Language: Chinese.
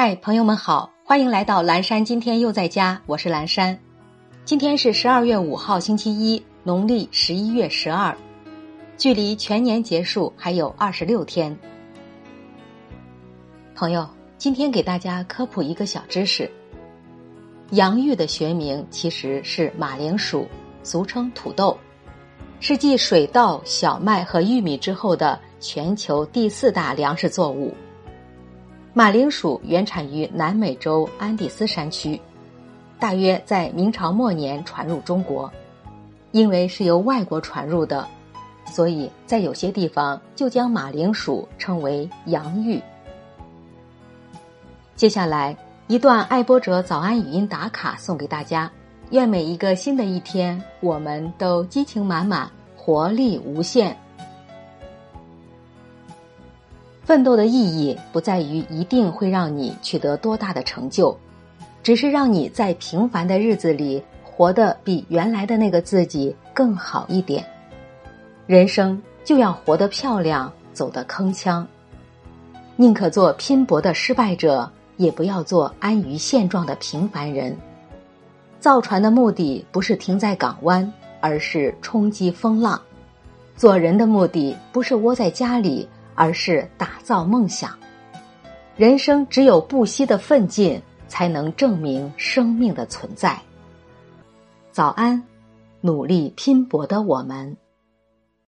嗨，朋友们好，欢迎来到蓝山。今天又在家，我是蓝山。今天是十二月五号，星期一，农历十一月十二，距离全年结束还有二十六天。朋友，今天给大家科普一个小知识：洋芋的学名其实是马铃薯，俗称土豆，是继水稻、小麦和玉米之后的全球第四大粮食作物。马铃薯原产于南美洲安第斯山区，大约在明朝末年传入中国。因为是由外国传入的，所以在有些地方就将马铃薯称为洋芋。接下来一段爱播者早安语音打卡送给大家，愿每一个新的一天，我们都激情满满，活力无限。奋斗的意义不在于一定会让你取得多大的成就，只是让你在平凡的日子里活得比原来的那个自己更好一点。人生就要活得漂亮，走得铿锵。宁可做拼搏的失败者，也不要做安于现状的平凡人。造船的目的不是停在港湾，而是冲击风浪；做人的目的不是窝在家里。而是打造梦想。人生只有不息的奋进，才能证明生命的存在。早安，努力拼搏的我们。